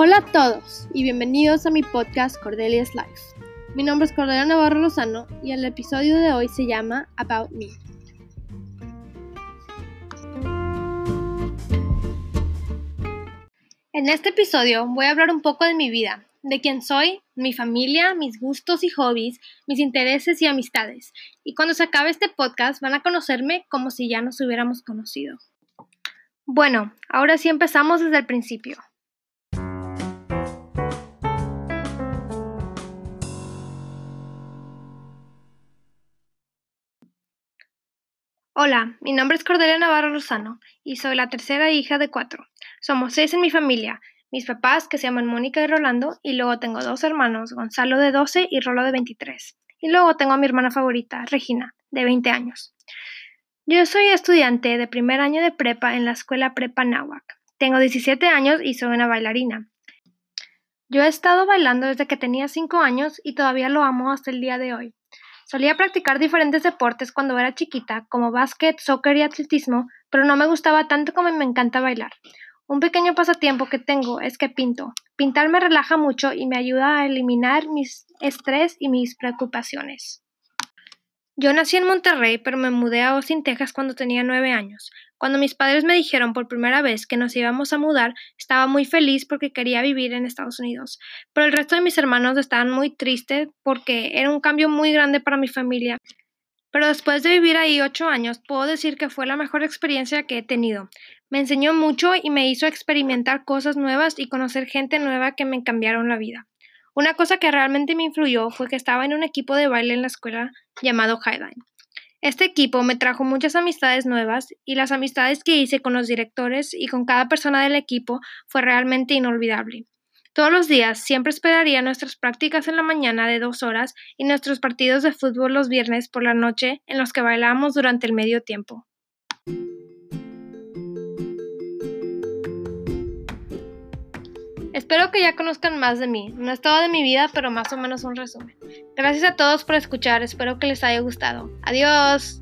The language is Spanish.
Hola a todos y bienvenidos a mi podcast Cordelia's Life. Mi nombre es Cordelia Navarro Lozano y el episodio de hoy se llama About Me. En este episodio voy a hablar un poco de mi vida, de quién soy, mi familia, mis gustos y hobbies, mis intereses y amistades. Y cuando se acabe este podcast van a conocerme como si ya nos hubiéramos conocido. Bueno, ahora sí empezamos desde el principio. Hola, mi nombre es Cordelia Navarro Rosano y soy la tercera hija de cuatro. Somos seis en mi familia, mis papás que se llaman Mónica y Rolando y luego tengo dos hermanos, Gonzalo de 12 y Rolo de 23. Y luego tengo a mi hermana favorita, Regina, de 20 años. Yo soy estudiante de primer año de prepa en la escuela Prepa Nahuac. Tengo 17 años y soy una bailarina. Yo he estado bailando desde que tenía 5 años y todavía lo amo hasta el día de hoy. Solía practicar diferentes deportes cuando era chiquita, como básquet, soccer y atletismo, pero no me gustaba tanto como me encanta bailar. Un pequeño pasatiempo que tengo es que pinto. Pintar me relaja mucho y me ayuda a eliminar mis estrés y mis preocupaciones. Yo nací en Monterrey, pero me mudé a Austin, Texas cuando tenía nueve años. Cuando mis padres me dijeron por primera vez que nos íbamos a mudar, estaba muy feliz porque quería vivir en Estados Unidos. Pero el resto de mis hermanos estaban muy tristes porque era un cambio muy grande para mi familia. Pero después de vivir ahí ocho años, puedo decir que fue la mejor experiencia que he tenido. Me enseñó mucho y me hizo experimentar cosas nuevas y conocer gente nueva que me cambiaron la vida. Una cosa que realmente me influyó fue que estaba en un equipo de baile en la escuela llamado Highline. Este equipo me trajo muchas amistades nuevas y las amistades que hice con los directores y con cada persona del equipo fue realmente inolvidable. Todos los días siempre esperaría nuestras prácticas en la mañana de dos horas y nuestros partidos de fútbol los viernes por la noche en los que bailábamos durante el medio tiempo. Espero que ya conozcan más de mí. No es todo de mi vida, pero más o menos un resumen. Gracias a todos por escuchar. Espero que les haya gustado. Adiós.